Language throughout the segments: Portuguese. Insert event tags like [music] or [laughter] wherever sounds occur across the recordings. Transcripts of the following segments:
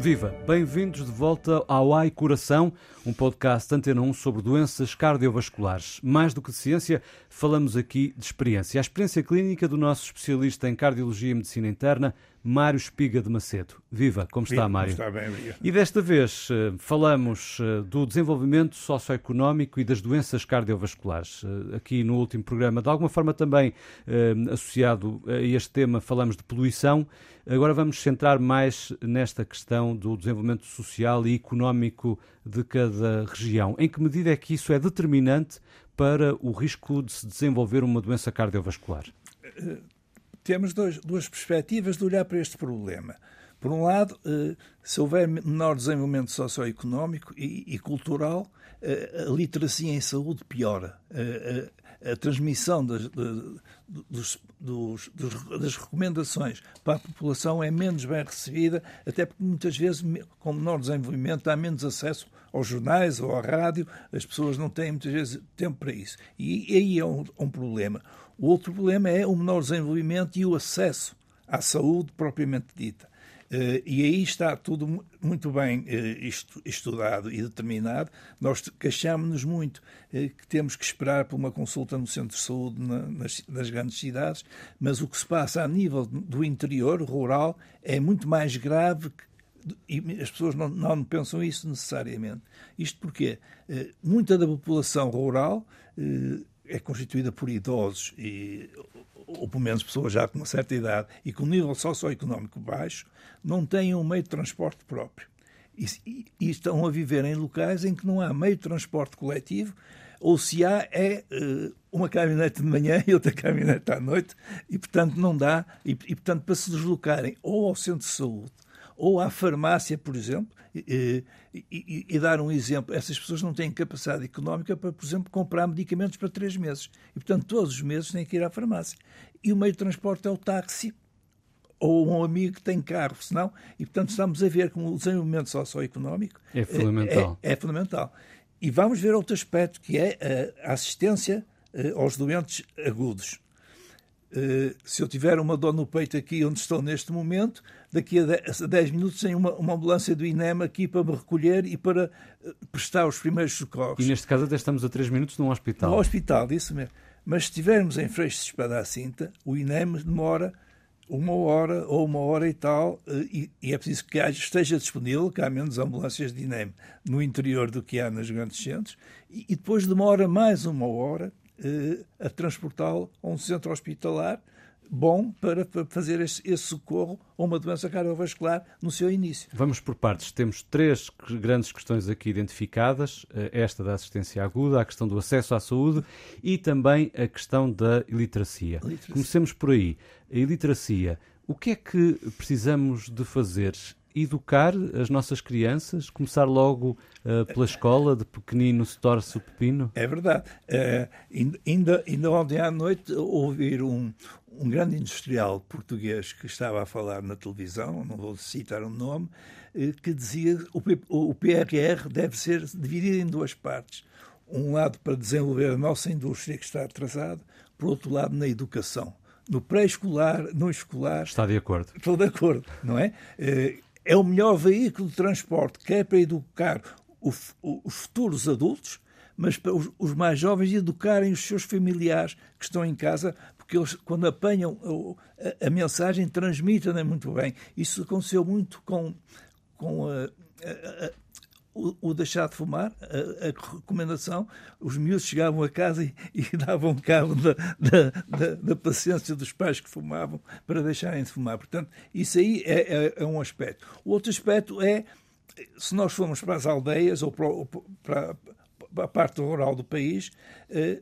Viva! Bem-vindos de volta ao Ai Coração, um podcast Antena 1 sobre doenças cardiovasculares. Mais do que de ciência, falamos aqui de experiência. A experiência clínica do nosso especialista em cardiologia e medicina interna, Mário Espiga de Macedo. Viva, como está, Viva, Mário? Está bem, obrigado. E desta vez eh, falamos eh, do desenvolvimento socioeconómico e das doenças cardiovasculares. Eh, Aqui no último programa, de alguma forma também associado a este tema, falamos de poluição. Agora vamos centrar mais nesta questão do desenvolvimento social e económico de cada região. Em que medida é que isso é determinante para o risco de se desenvolver uma doença cardiovascular? Temos dois, duas perspectivas de olhar para este problema. Por um lado, eh, se houver menor desenvolvimento socioeconómico e, cultural, eh, a literacia em saúde piora. Eh, A, transmissão das, dos, dos- das recomendações para a população é menos bem recebida, até porque muitas vezes, com menor desenvolvimento, há menos acesso aos jornais ou à rádio, as pessoas não têm muitas vezes tempo para isso. E, aí é um, um problema. O outro problema é o menor desenvolvimento e o acesso à saúde propriamente dita. Eh, e aí está tudo mu- muito bem eh, estu- estudado e determinado. Nós queixámos-nos muito eh, que temos que esperar por uma consulta no centro de saúde na- nas, grandes cidades, mas o que se passa a nível do interior, rural, é muito mais grave que e as pessoas não, não pensam isso necessariamente. Isto porque muita da população rural é constituída por idosos e ou pelo menos pessoas já com uma certa idade e com nível socioeconómico baixo, não têm um meio de transporte próprio. E, e- e estão a viver em locais em que não há meio de transporte coletivo, ou se há, é eh, uma caminhonete de manhã e outra caminhonete à noite, e portanto não dá, e, e portanto para se deslocarem ou ao centro de saúde ou à farmácia, por exemplo, e, e- e- dar um exemplo. Essas pessoas não têm capacidade económica para, por exemplo, comprar medicamentos para três meses. E, portanto, todos os meses têm que ir à farmácia. E o meio de transporte é o táxi ou um amigo que tem carro, senão, e portanto estamos a ver como o desenvolvimento socioeconómico É fundamental. É, é fundamental. E vamos ver outro aspecto, que é a assistência eh, aos doentes agudos. Eh, se eu tiver uma dor no peito aqui onde estou neste momento, daqui a 10 a 10 minutos tem uma, uma ambulância do INEM aqui para me recolher e para eh, prestar os primeiros socorros. E neste caso até estamos a 3 minutos num hospital. No hospital, isso mesmo. Mas se estivermos em Freixo de Espada à Cinta, o INEM demora uma hora ou uma hora e tal, eh, e, e é preciso que esteja disponível, que há menos ambulâncias de INEM no interior do que há nos grandes centros, e, e depois demora mais uma hora a transportá-lo a um centro hospitalar bom para, fazer esse, esse socorro a uma doença cardiovascular no seu início. Vamos por partes. Temos três grandes questões aqui identificadas: eh, esta da assistência aguda, a questão do acesso à saúde e também a questão da. Iliteracia. Comecemos por aí. A iliteracia. O que é que precisamos de fazer? Educar as nossas crianças? Começar logo eh, pela escola, de pequenino se torce o pepino? É verdade. Eh, ainda, ainda ontem à noite ouvir um, um grande industrial português que estava a falar na televisão, não vou citar o nome, eh, que dizia que o PRR deve ser dividido em duas partes. Um lado para desenvolver a nossa indústria que está atrasada, por outro lado na educação. No pré-escolar, no escolar, Está de acordo. Estou de acordo, não é? Eh, É o melhor veículo de transporte, quer para educar o f- o- os futuros adultos, mas para os, os mais jovens educarem os seus familiares que estão em casa, porque eles, quando apanham a, a mensagem, transmitem-na muito bem. Isso aconteceu muito com, com a- a- a- o, o deixar de fumar, a, a recomendação, os miúdos chegavam a casa e, e [laughs] davam cabo da, da, da, da paciência dos pais que fumavam para deixarem de fumar. Portanto, isso aí é, é- é um aspecto. O outro aspecto é, se nós formos para as aldeias ou para, para- para a parte rural do país, eh,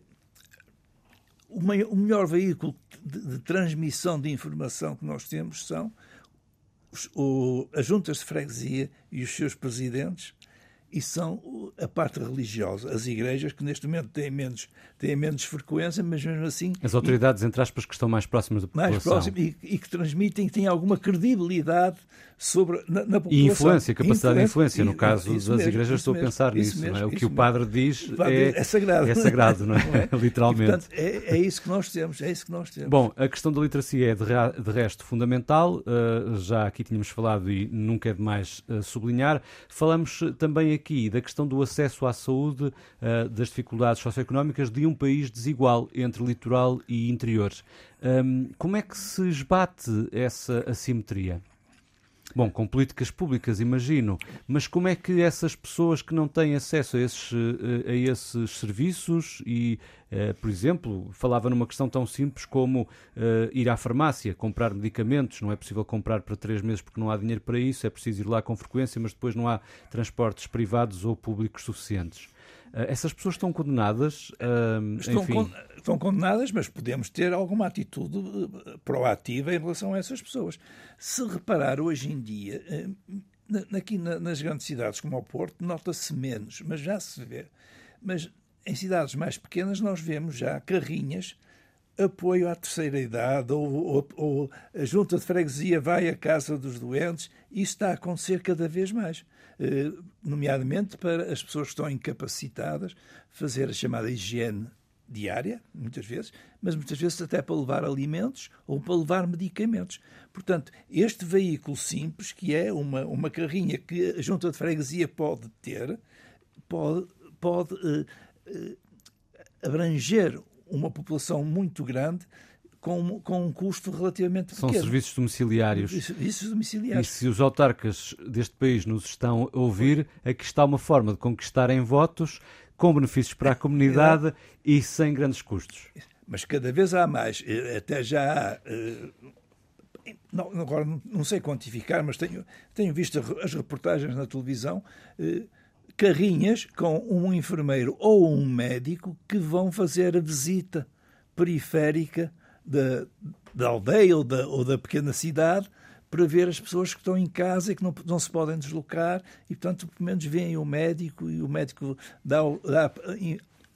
o, mai- o melhor veículo de, de transmissão de informação que nós temos são os- o- as juntas de freguesia e os seus presidentes e são o- a parte religiosa, as igrejas que neste momento têm menos, têm menos frequência, mas mesmo assim As autoridades, entre aspas, que estão mais próximas da mais população. próximo e, e que transmitem, que têm alguma credibilidade sobre na, na população. E influência, capacidade influência, de influência. No caso das mesmo, igrejas, estou mesmo, a pensar nisso. Mesmo, é? O que o padre diz é, é, sagrado. É sagrado, não é? [laughs] Não é? [laughs] Literalmente. E, portanto, é, é, isso que nós temos. É isso que nós temos. Bom, a questão da literacia é de, de resto fundamental. Uh, já aqui tínhamos falado e nunca é demais uh, sublinhar. Falamos também aqui da questão do acesso à saúde, uh, das dificuldades socioeconómicas de um país desigual entre litoral e interior. Como é que se esbate essa assimetria? Bom, com políticas públicas, imagino, mas como é que essas pessoas que não têm acesso a esses, eh, a esses serviços e, uh, por exemplo, falava numa questão tão simples como uh, ir à farmácia, comprar medicamentos, não é possível comprar para três meses porque não há dinheiro para isso, é preciso ir lá com frequência, mas depois não há transportes privados ou públicos suficientes. Uh, essas pessoas estão condenadas, estão, enfim... con estão condenadas, mas podemos ter alguma atitude proativa em relação a essas pessoas. Se reparar hoje em dia, aqui nas grandes cidades como o Porto, nota-se menos, mas já se vê. Mas em cidades mais pequenas nós vemos já carrinhas apoio à terceira idade ou, ou, ou, a junta de freguesia vai à casa dos doentes. Isso está a acontecer cada vez mais, eh, nomeadamente para as pessoas que estão incapacitadas fazer a chamada higiene diária, muitas vezes, mas muitas vezes até para levar alimentos ou para levar medicamentos. Portanto, este veículo simples, que é uma, uma carrinha que a junta de freguesia pode ter, pode, pode uh, uh, abranger uma população muito grande com, com um custo relativamente pequeno. São serviços domiciliários. Serviços domiciliários. E se os autarcas deste país nos estão a ouvir, aqui está uma forma de conquistarem votos com benefícios para a [laughs] comunidade e sem grandes custos. Mas cada vez há mais, até já há. Eh, não, agora não sei quantificar, mas tenho, tenho visto as reportagens na televisão eh, carrinhas com um enfermeiro ou um médico que vão fazer a visita periférica da, da aldeia ou da, ou da pequena cidade para ver as pessoas que estão em casa e que não, não se podem deslocar e, portanto, pelo menos veem o médico e o médico dá, dá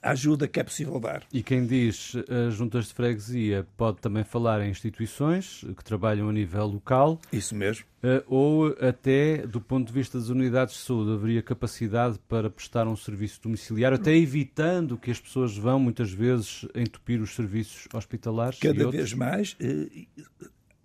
ajuda que é possível dar. E quem diz as juntas de freguesia pode também falar em instituições que trabalham a nível local. Isso mesmo. Eh, ou até, do ponto de vista das unidades de saúde, haveria capacidade para prestar um serviço domiciliário, até evitando que as pessoas vão, muitas vezes, entupir os serviços hospitalares? Cada vez mais. Eh,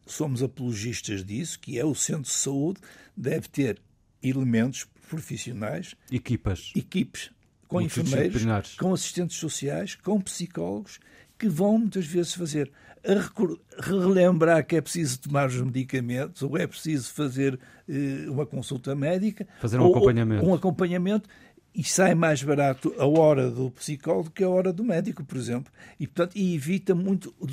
somos apologistas disso, que é o centro de saúde deve ter elementos profissionais, equipas, equipes com enfermeiros, com assistentes sociais, com psicólogos, que vão muitas vezes fazer a relembrar que é preciso tomar os medicamentos ou é preciso fazer uh, uma consulta médica. Fazer um ou, acompanhamento. Um acompanhamento e sai mais barato a hora do psicólogo que a hora do médico, por exemplo. E, portanto, e evita muito a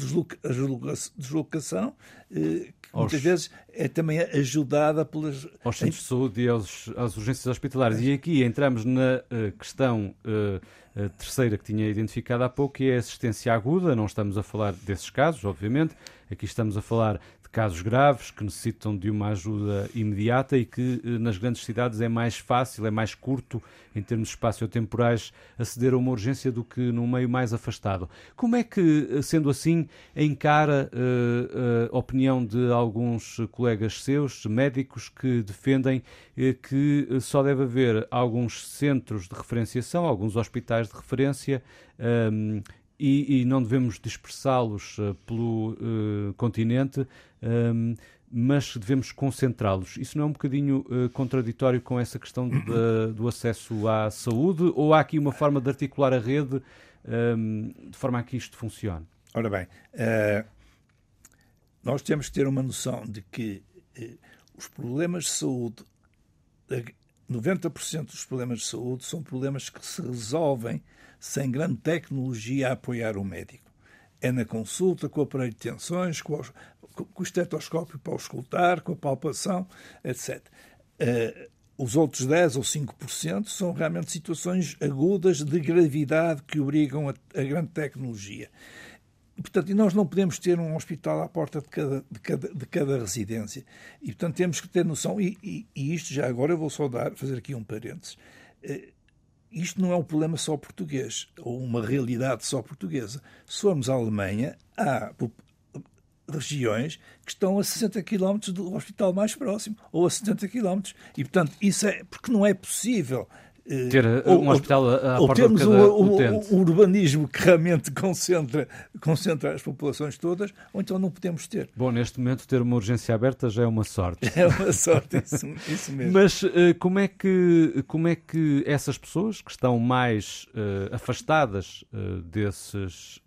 deslocação, eh, que aos, muitas vezes é também ajudada pelas... Aos centros de saúde e aos, às urgências hospitalares. E aqui entramos na uh, questão uh, terceira que tinha identificado há pouco, que é a assistência aguda. Não estamos a falar desses casos, obviamente. Aqui estamos a falar casos graves que necessitam de uma ajuda imediata e que eh, nas grandes cidades é mais fácil, é mais curto em termos espaciotemporais aceder a uma urgência do que num meio mais afastado. Como é que, eh, sendo assim, encara uh, a opinião de alguns colegas seus, médicos, que defendem uh, que só deve haver alguns centros de referenciação, alguns hospitais de referência um, e, e não devemos dispersá-los uh, pelo uh, continente, ehm, mas devemos concentrá-los. Isso não é um bocadinho uh, contraditório com essa questão de, do acesso à saúde? Ou há aqui uma forma de articular a rede ehm, de forma a que isto funcione? Ora bem, nós temos que ter uma noção de que os problemas de saúde, 90% dos problemas de saúde são problemas que se resolvem sem grande tecnologia a apoiar o médico. É na consulta, com o aparelho de tensões, com, o estetoscópio para escutar, com a palpação, etc. Uh, eh, os outros 10 ou 5% são realmente situações agudas de gravidade que obrigam a, a grande tecnologia. Portanto, nós não podemos ter um hospital à porta de cada, de cada, de cada residência. E, portanto, temos que ter noção, e, e, e isto já agora eu vou só dar, fazer aqui um parênteses. Uh, isto não é um problema só português, ou uma realidade só portuguesa. Se formos à Alemanha, há regiões que estão a 60 km do hospital mais próximo ou a 70 km. E, portanto, isso é porque não é possível ter eh, um ou, hospital à ou porta temos de cada um, um, urbanismo que realmente concentra, concentra as populações todas, ou então não podemos ter. Bom, neste momento ter uma urgência aberta já é uma sorte. [laughs] É uma sorte, isso, isso mesmo. Mas uh, como, é que, como é que essas pessoas que estão mais uh, afastadas uh, desses,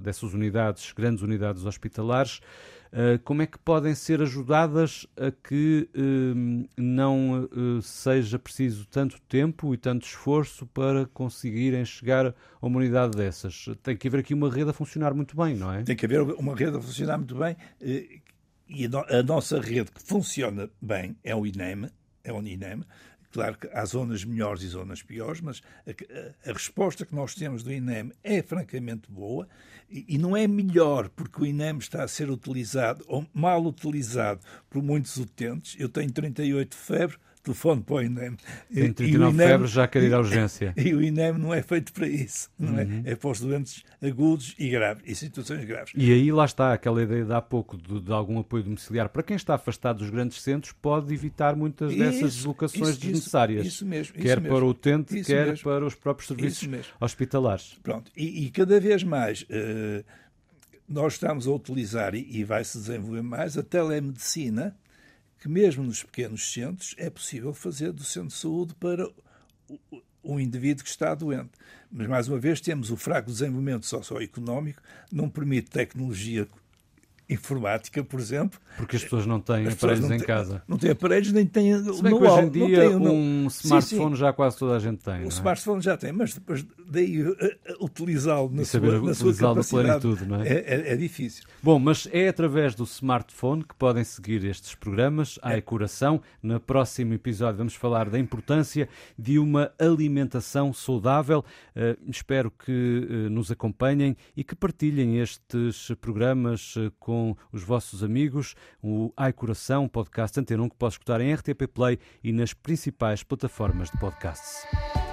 dessas unidades, grandes unidades hospitalares, eh, como é que podem ser ajudadas a que ehm, não eh, seja preciso tanto tempo e tanto esforço para conseguirem chegar a uma unidade dessas? Tem que haver aqui uma rede a funcionar muito bem, não é? Tem que haver uma rede a funcionar muito bem eh, e a nossa rede que funciona bem é o INEM, é o INEM, Claro que há zonas melhores e zonas piores, mas a, a, a, resposta que nós temos do INEM é francamente boa e, e, não é melhor porque o INEM está a ser utilizado ou mal utilizado por muitos utentes. Eu tenho 38 de febre, telefone para o INEM. Em 39 INEM, febres já quer ir à urgência. E, [laughs] e, o INEM não é feito para isso, não é? uhum. é? É para os doentes agudos e graves, e situações graves. E aí lá está aquela ideia de há pouco de, de algum apoio domiciliar. Para quem está afastado dos grandes centros, pode evitar muitas dessas isso, deslocações isso, desnecessárias. Isso, mesmo. Quer mesmo, para o utente, quer mesmo. para os próprios serviços hospitalares. Pronto, e, e cada vez mais. Uh, nós estamos a utilizar, e, e vai se desenvolver mais, a telemedicina, que mesmo nos pequenos centros é possível fazer do centro de saúde para o indivíduo que está doente. Mas, mais uma vez, temos o fraco desenvolvimento socioeconómico, não permite tecnologia informática, por exemplo. Porque as pessoas não têm aparelhos não em casa. Não têm aparelhos, nem têm. Se bem que hoje em dia um smartphone sim, sim. já quase toda a gente tem. O é? smartphone já tem, mas depois daí uh, uh, utilizá-lo na, sua, na sua capacidade plenitude, não é? É, é? é, difícil. Bom, mas é através do smartphone que podem seguir estes programas, a é. Curação. No próximo episódio vamos falar da importância de uma alimentação saudável. Uh, espero que uh, nos acompanhem e que partilhem estes programas uh, com com os vossos amigos, o Ai Coração, podcast Antena 1 que pode escutar em RTP Play e nas principais plataformas de podcasts.